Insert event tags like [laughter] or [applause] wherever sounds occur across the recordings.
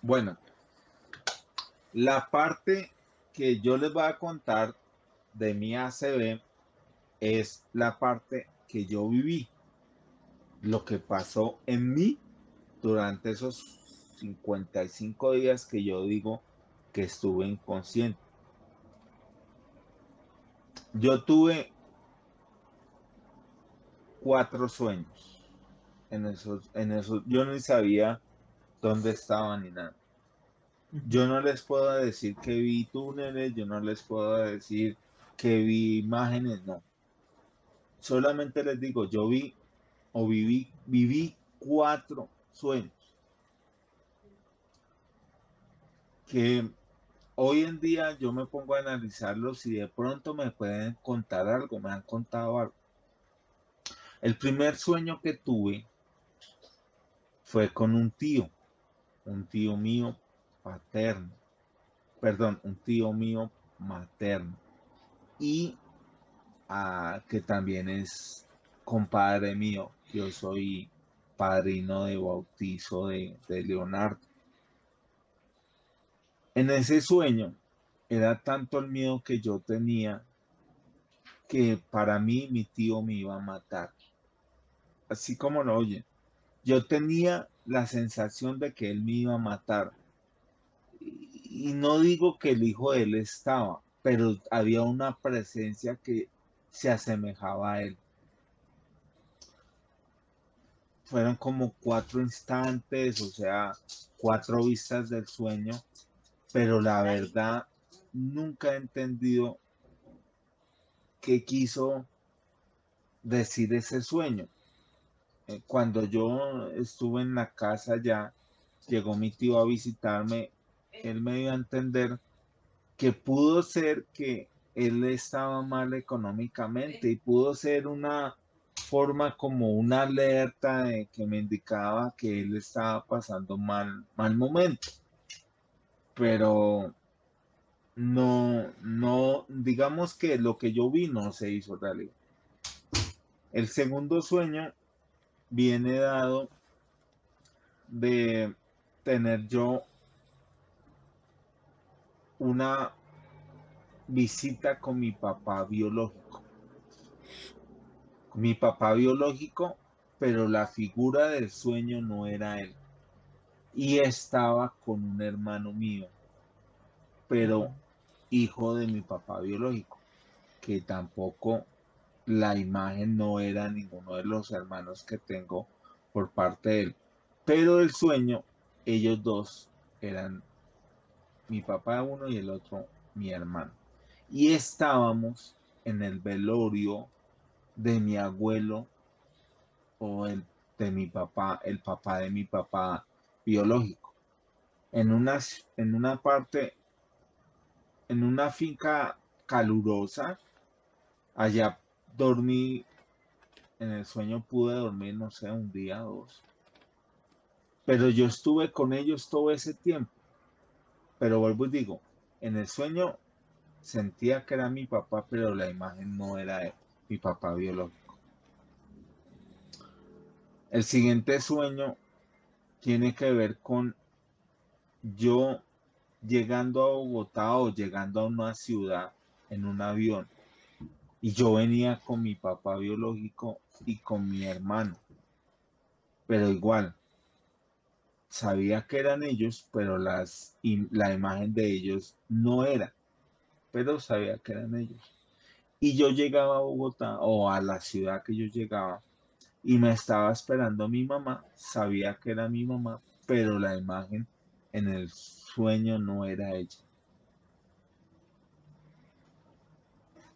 Bueno, la parte que yo les voy a contar de mi ACB es la parte que yo viví, lo que pasó en mí durante esos 55 días que yo digo que estuve inconsciente. Yo tuve cuatro sueños. En esos, en esos, yo no sabía dónde estaban ni nada. Yo no les puedo decir que vi túneles, yo no les puedo decir que vi imágenes, no. Solamente les digo, yo vi o viví, viví cuatro sueños. Que hoy en día yo me pongo a analizarlos y de pronto me pueden contar algo, me han contado algo. El primer sueño que tuve fue con un tío, un tío mío paterno, perdón, un tío mío materno y ah, que también es compadre mío. Yo soy padrino de bautizo de, de Leonardo. En ese sueño era tanto el miedo que yo tenía que para mí mi tío me iba a matar. Así como lo oyen. Yo tenía la sensación de que él me iba a matar. Y no digo que el hijo de él estaba, pero había una presencia que se asemejaba a él. Fueron como cuatro instantes, o sea, cuatro vistas del sueño, pero la verdad nunca he entendido qué quiso decir ese sueño. Eh, cuando yo estuve en la casa ya, llegó mi tío a visitarme, él me dio a entender que pudo ser que él estaba mal económicamente y pudo ser una forma como una alerta de que me indicaba que él estaba pasando mal, mal momento. Pero no, no, digamos que lo que yo vi no se hizo realidad. El segundo sueño viene dado de tener yo una visita con mi papá biológico. Mi papá biológico, pero la figura del sueño no era él. Y estaba con un hermano mío, pero hijo de mi papá biológico, que tampoco la imagen no era ninguno de los hermanos que tengo por parte de él. Pero el sueño, ellos dos eran mi papá uno y el otro mi hermano. Y estábamos en el velorio de mi abuelo o el de mi papá, el papá de mi papá biológico. En una, en una parte, en una finca calurosa, allá dormí, en el sueño pude dormir, no sé, un día dos. Pero yo estuve con ellos todo ese tiempo. Pero vuelvo y digo, en el sueño sentía que era mi papá, pero la imagen no era mi papá biológico. El siguiente sueño tiene que ver con yo llegando a Bogotá o llegando a una ciudad en un avión. Y yo venía con mi papá biológico y con mi hermano. Pero igual, sabía que eran ellos, pero las, la imagen de ellos no era, pero sabía que eran ellos. Y yo llegaba a Bogotá o a la ciudad que yo llegaba y me estaba esperando mi mamá, sabía que era mi mamá, pero la imagen en el sueño no era ella.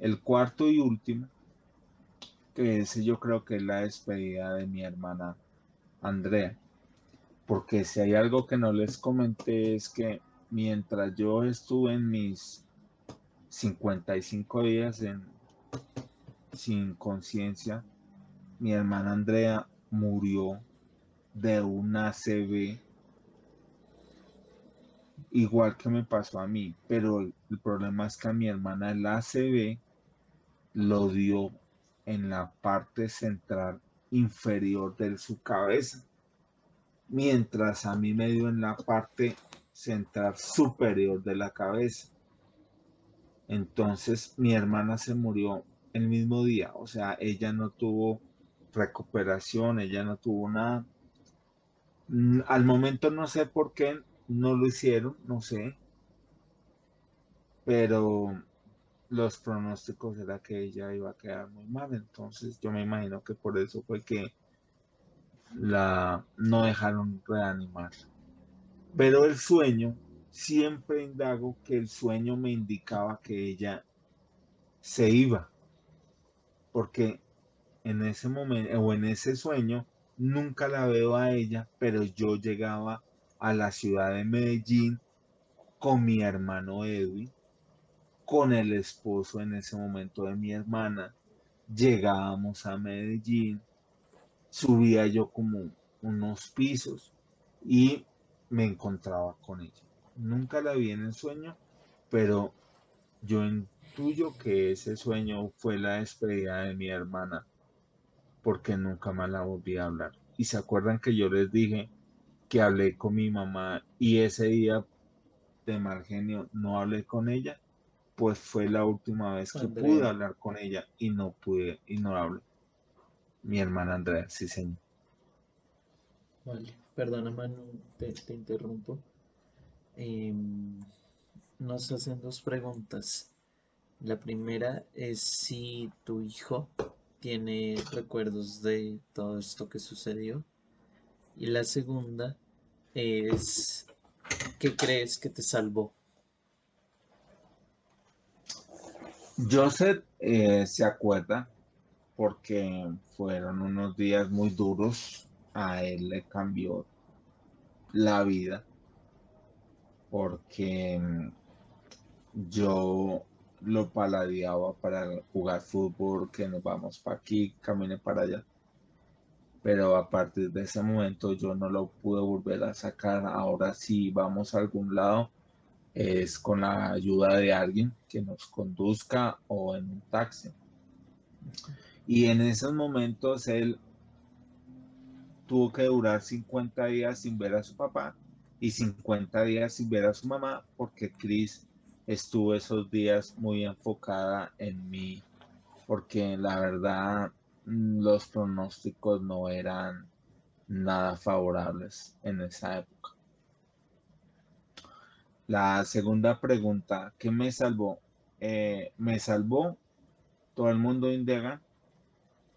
El cuarto y último, que ese yo creo que es la despedida de mi hermana Andrea. Porque si hay algo que no les comenté es que mientras yo estuve en mis 55 días en, sin conciencia, mi hermana Andrea murió de una ACV igual que me pasó a mí, pero el, problema es que a mi hermana el ACV lo dio en la parte central inferior de su cabeza mientras a mí me dio en la parte central superior de la cabeza. Entonces mi hermana se murió el mismo día, o sea, ella no tuvo recuperación, ella no tuvo nada. Mm, al momento no sé por qué no lo hicieron, no sé, pero los pronósticos era que ella iba a quedar muy mal, entonces yo me imagino que por eso fue que la no dejaron reanimar. Pero el sueño, siempre indago que el sueño me indicaba que ella se iba, porque en ese momento o en ese sueño nunca la veo a ella, pero yo llegaba a la ciudad de Medellín con mi hermano Edwin, con el esposo en ese momento de mi hermana. Llegábamos a Medellín, subía yo como unos pisos y me encontraba con ella. Nunca la vi en el sueño, pero yo intuyo que ese sueño fue la despedida de mi hermana, porque nunca más la volví a hablar. Y se acuerdan que yo les dije que hablé con mi mamá y ese día de mal genio no hablé con ella, pues fue la última vez que pude hablar con ella y no pude y no hablé. Mi hermana Andrea, sí señor. Vale, perdona Manu, te, interrumpo. Em, nos hacen dos preguntas. La primera es si tu hijo tiene recuerdos de todo esto que sucedió. Y la segunda es, ¿qué crees que te salvó? Joseph eh, se acuerda porque fueron unos días muy duros. A él le cambió la vida porque mm, yo lo paladeaba para jugar fútbol, que nos vamos para aquí, camine para allá pero a partir de ese momento yo no lo pude volver a sacar. Ahora si vamos a algún lado es con la ayuda de alguien que nos conduzca o en un taxi. Y en esos momentos él tuvo que durar 50 días sin ver a su papá y 50 días sin ver a su mamá porque Chris estuvo esos días muy enfocada en mí porque la verdad los pronósticos no eran nada favorables en esa época. La segunda pregunta, ¿qué me salvó? Eh, me salvó, todo el mundo indaga,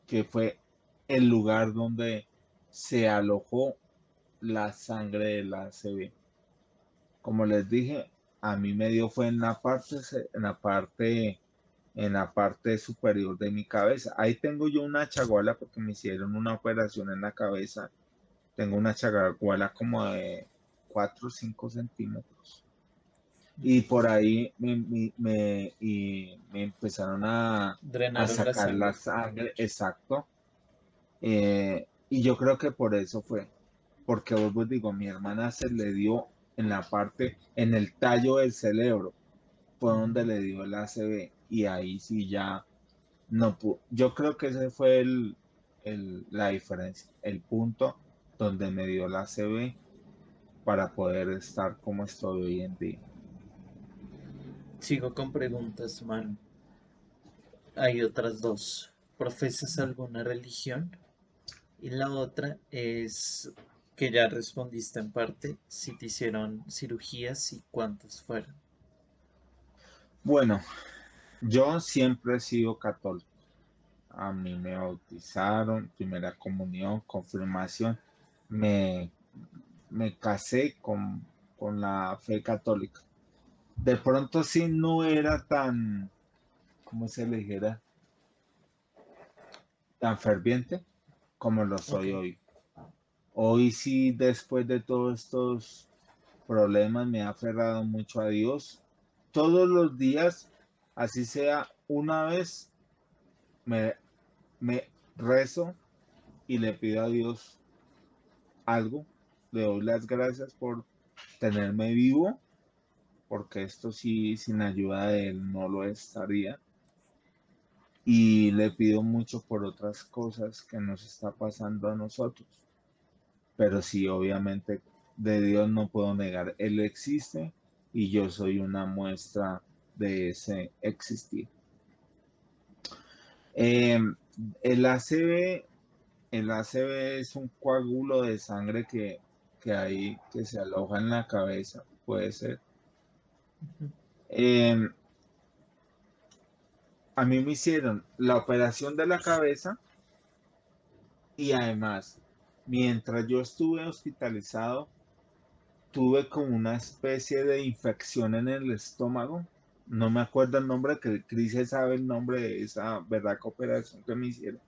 que fue el lugar donde se alojó la sangre de la CB. Como les dije, a mí me dio fue en la parte, en la parte en la parte superior de mi cabeza. Ahí tengo yo una chaguala porque me hicieron una operación en la cabeza. Tengo una chaguala como de 4 o 5 centímetros. Y por ahí me, me, y me empezaron a, a sacar la sangre. exacto. Eh, y yo creo que por eso fue. Porque vos digo, mi hermana se le dio en la parte, en el tallo del cerebro, fue donde le dio el ACV y ahí sí ya no pudo. Yo creo que ese fue el, la diferencia, el punto donde me dio la CB para poder estar como estoy hoy en día. Sigo con preguntas, man. Hay otras dos. ¿Profesas alguna religión? Y la otra es que ya respondiste en parte, si te hicieron cirugías y cuántas fueron. Bueno, yo siempre he sido católico. A mí me bautizaron, primera comunión, confirmación. Me, me casé con, con la fe católica. De pronto sí no era tan, ¿cómo se le dijera? Tan ferviente como lo soy hoy. Hoy sí, después de todos estos problemas, me ha aferrado mucho a Dios. Todos los días así sea una vez, me, me rezo y le pido a Dios algo. Le doy las gracias por tenerme vivo, porque esto sí, sin ayuda de Él no lo estaría. Y le pido mucho por otras cosas que nos está pasando a nosotros. Pero sí, obviamente, de Dios no puedo negar. Él existe y yo soy una muestra de ese existir. Em, el ACV, el ACV es un coágulo de sangre que, que hay, que se aloja en la cabeza, puede ser. Em, a mí me hicieron la operación de la cabeza y además, mientras yo estuve hospitalizado, tuve como una especie de infección en el estómago. No me acuerdo el nombre, que Cris sabe el nombre de esa verdad operación que me hicieron.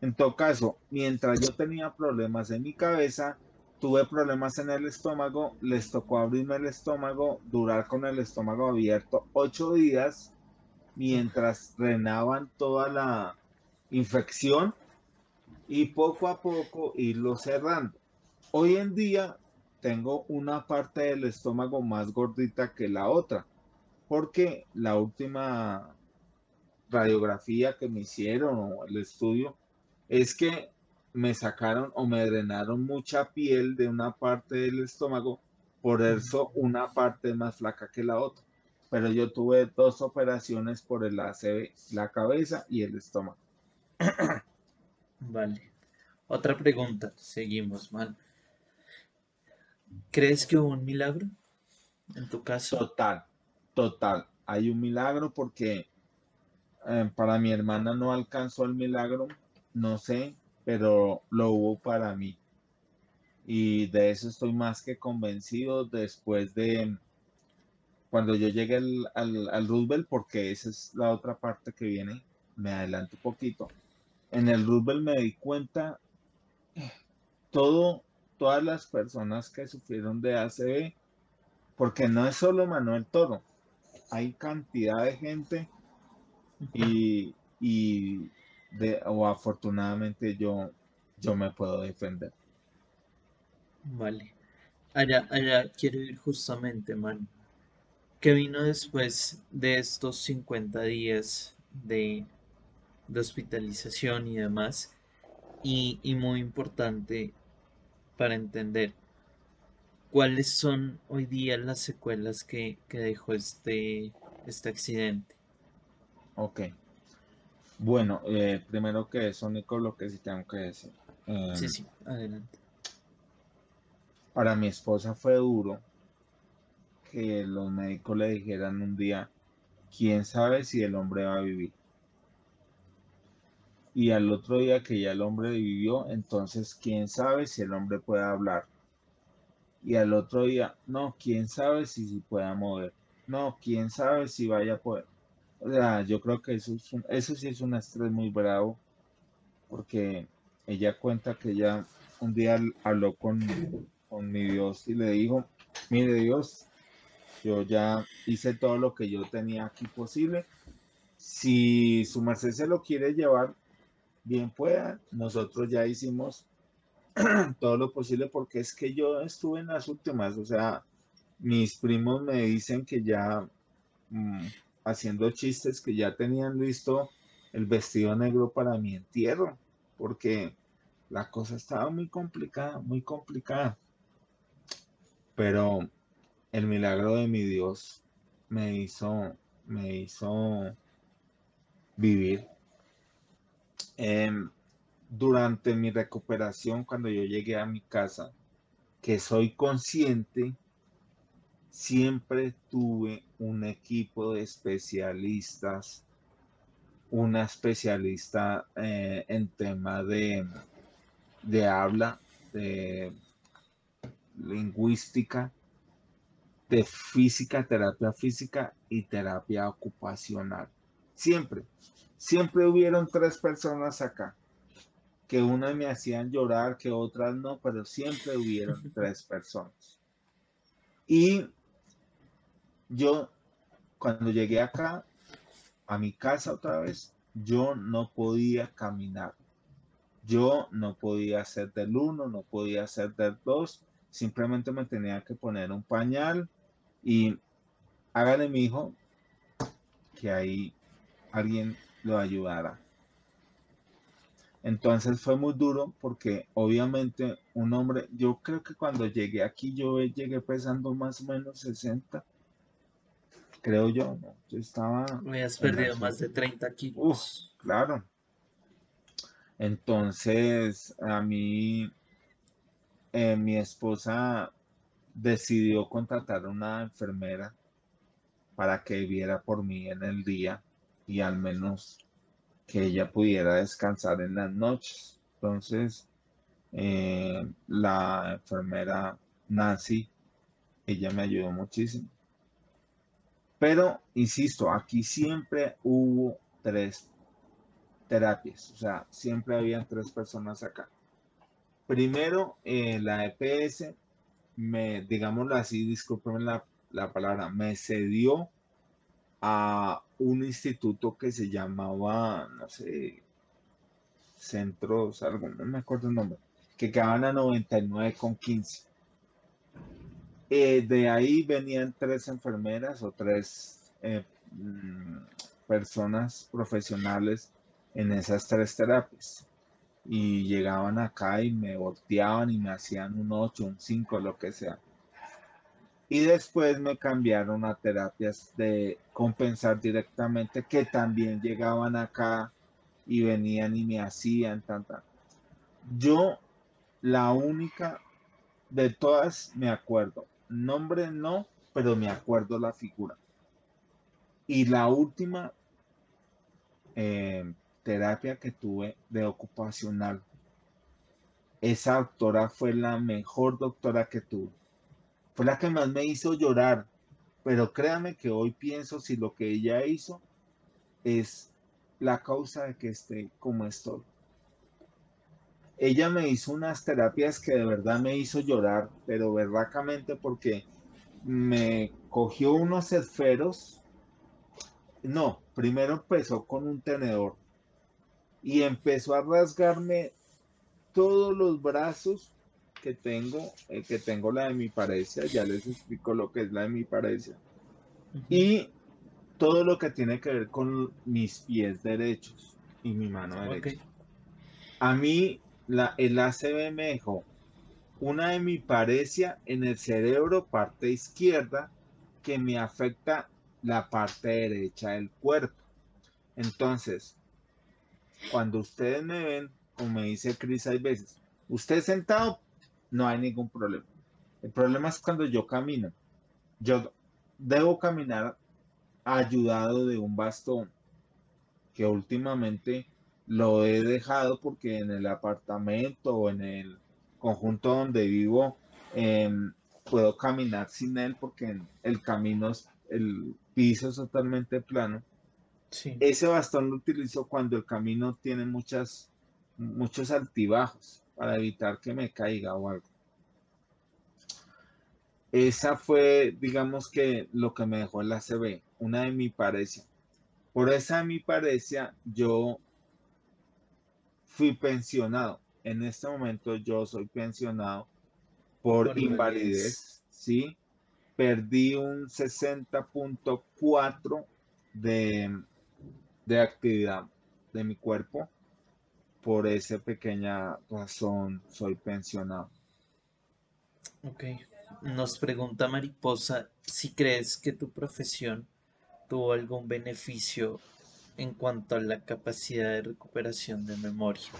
En todo caso, mientras yo tenía problemas en mi cabeza, tuve problemas en el estómago, les tocó abrirme el estómago, durar con el estómago abierto ocho días mientras drenaban toda la infección y poco a poco irlo cerrando. Hoy en día tengo una parte del estómago más gordita que la otra, porque la última radiografía que me hicieron o el estudio es que me sacaron o me drenaron mucha piel de una parte del estómago, por eso una parte más flaca que la otra. Pero yo tuve dos operaciones por el ACV, la cabeza y el estómago. Vale. Otra pregunta, seguimos, man. ¿Crees que hubo un milagro en tu caso? Total, total. Hay un milagro porque eh, para mi hermana no alcanzó el milagro, no sé, pero lo hubo para mí. Y de eso estoy más que convencido después de cuando yo llegué al, al, al Roosevelt, porque esa es la otra parte que viene, me adelanto un poquito. En el Roosevelt me di cuenta todo todas las personas que sufrieron de ACV, porque no es solo Manuel Toro, hay cantidad de gente y, de, o afortunadamente yo, yo me puedo defender. Vale. Allá, allá quiero ir justamente, man. ¿Qué vino después de estos 50 días de, de hospitalización y demás? Y, y muy importante, para entender cuáles son hoy día las secuelas que, dejó este, este accidente. Ok. Bueno, eh, primero que eso, Nico, lo que sí tengo que decir. Em, sí, sí, adelante. Para mi esposa fue duro que los médicos le dijeran un día, quién sabe si el hombre va a vivir y al otro día que ya el hombre vivió, entonces quién sabe si el hombre puede hablar. Y al otro día, no, quién sabe si se pueda mover. No, quién sabe si vaya a poder. Sea, yo creo que eso, es eso sí es un estrés muy bravo, porque ella cuenta que ya un día habló con, con mi Dios y le dijo, mire Dios, yo ya hice todo lo que yo tenía aquí posible. Si su merced se lo quiere llevar, bien pueda. Nosotros ya hicimos [clears throat] todo lo posible porque es que yo estuve en las últimas, o sea, mis primos me dicen que ya mm, haciendo chistes que ya tenían listo el vestido negro para mi entierro, porque la cosa estaba muy complicada, muy complicada. Pero el milagro de mi Dios me hizo, me hizo vivir Em, durante mi recuperación, cuando yo llegué a mi casa, que soy consciente, siempre tuve un equipo de especialistas, una especialista eh, en tema de, de habla, de lingüística, de física, terapia física y terapia ocupacional. Siempre. Siempre hubieron tres personas acá, que una me hacían llorar, que otras no, pero siempre hubieron [laughs] tres personas. Y yo, cuando llegué acá, a mi casa otra vez, yo no podía caminar. Yo no podía hacer del uno, no podía hacer del dos, simplemente me tenía que poner un pañal y hágale mi hijo que ahí alguien lo ayudara. Entonces fue muy duro porque obviamente un hombre, yo creo que cuando llegué aquí yo llegué pesando más o menos 60, creo yo, ¿no? Yo estaba... Me has perdido más de 30 kilos. Uf, claro. Entonces, a mí, eh, mi esposa decidió contratar a una enfermera para que viera por mí en el día y al menos que ella pudiera descansar en las noches. Entonces, eh, la enfermera Nancy, ella me ayudó muchísimo. Pero, insisto, aquí siempre hubo tres terapias, o sea, siempre habían tres personas acá. Primero, eh, la EPS, me, digámoslo así, discúlpenme la, la palabra, me cedió a un instituto que se llamaba, no sé, Centros, algo, no me acuerdo el nombre, que quedaban a 99 con 15. Eh, de ahí venían tres enfermeras o tres eh, mm, personas profesionales en esas tres terapias. Y llegaban acá y me volteaban y me hacían un 8, un 5, lo que sea. Y después me cambiaron a terapias de compensar directamente, que también llegaban acá y venían y me hacían tanta. Yo, la única de todas, me acuerdo. Nombre no, pero me acuerdo la figura. Y la última eh, terapia que tuve de ocupacional, esa doctora fue la mejor doctora que tuve fue la que más me hizo llorar. Pero créame que hoy pienso si lo que ella hizo es la causa de que esté como estoy. Ella me hizo unas terapias que de verdad me hizo llorar, pero verdadamente porque me cogió unos esferos. No, primero empezó con un tenedor y empezó a rasgarme todos los brazos que tengo, eh, que tengo la de mi parecia, ya les explico lo que es la de mi parecia, y todo lo que tiene que ver con mis pies derechos y mi mano derecha. A mí la, el ACB me dejó una de mi parecia en el cerebro, parte izquierda, que me afecta la parte derecha del cuerpo. Entonces, cuando ustedes me ven, como me dice Cris, hay veces, usted sentado no hay ningún problema. El problema es cuando yo camino. Yo debo caminar ayudado de un bastón que últimamente lo he dejado porque en el apartamento o en el conjunto donde vivo em, puedo caminar sin él porque el camino es, el piso es totalmente plano. Ese bastón lo utilizo cuando el camino tiene muchas, muchos altibajos para evitar que me caiga o algo. Esa fue, digamos que lo que me dejó la CB, una de mi parecia. Por esa de mi parecia, yo fui pensionado. En este momento yo soy pensionado por, invalidez, ¿sí? Perdí un 60.4 de, de actividad de mi cuerpo por esa pequeña razón soy pensionado. Ok. Nos pregunta Mariposa si crees que tu profesión tuvo algún beneficio en cuanto a la capacidad de recuperación de memoria.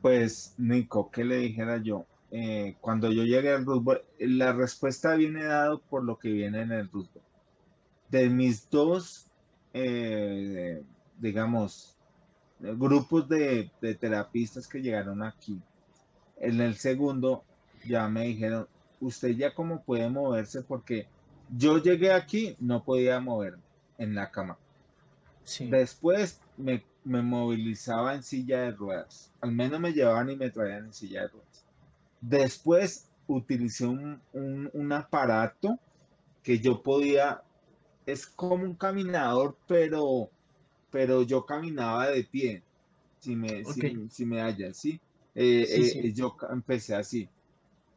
Pues, Nico, ¿qué le dijera yo? Eh, cuando yo llegué al rugby, la respuesta viene dado por lo que viene en el rugby. De mis dos eh, digamos, grupos de, terapistas que llegaron aquí. En el segundo ya me dijeron, usted ya cómo puede moverse porque yo llegué aquí, no podía moverme en la cama. Después me, movilizaba en silla de ruedas. Al menos me llevaban y me traían en silla de ruedas. Después utilicé un, un aparato que yo podía, es como un caminador, pero pero yo caminaba de pie, si me, si, me hallan, ¿sí? Eh, eh, yo empecé así.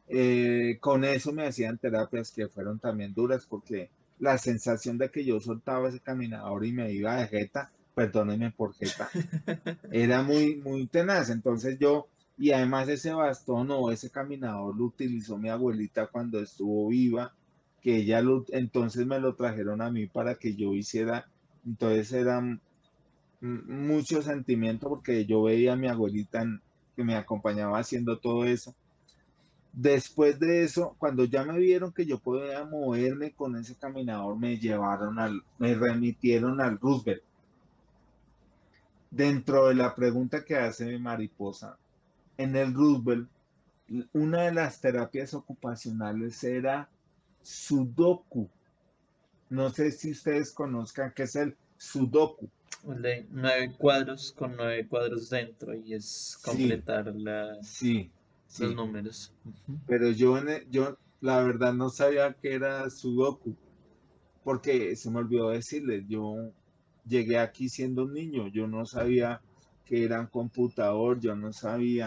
Eh, con eso me hacían terapias que fueron también duras porque la sensación de que yo soltaba ese caminador y me iba de jeta, perdónenme por jeta, [laughs] era muy, muy tenaz. Entonces yo, y además ese bastón o ese caminador lo utilizó mi abuelita cuando estuvo viva, que ella lo, entonces me lo trajeron a mí para que yo hiciera, entonces era mucho sentimiento porque yo veía a mi abuelita que me acompañaba haciendo todo eso. Después de eso, cuando ya me vieron que yo podía moverme con ese caminador, me llevaron al, me remitieron al Roosevelt. Dentro de la pregunta que hace mi mariposa, en el Roosevelt, una de las terapias ocupacionales era Sudoku. No sé si ustedes conozcan qué es el Sudoku. de nueve cuadros con nueve cuadros dentro y es completar la, sí, los números. Pero yo, e, yo la verdad no sabía que era Sudoku, porque se me olvidó decirles, yo llegué aquí siendo un niño, yo no sabía que era un computador, yo no sabía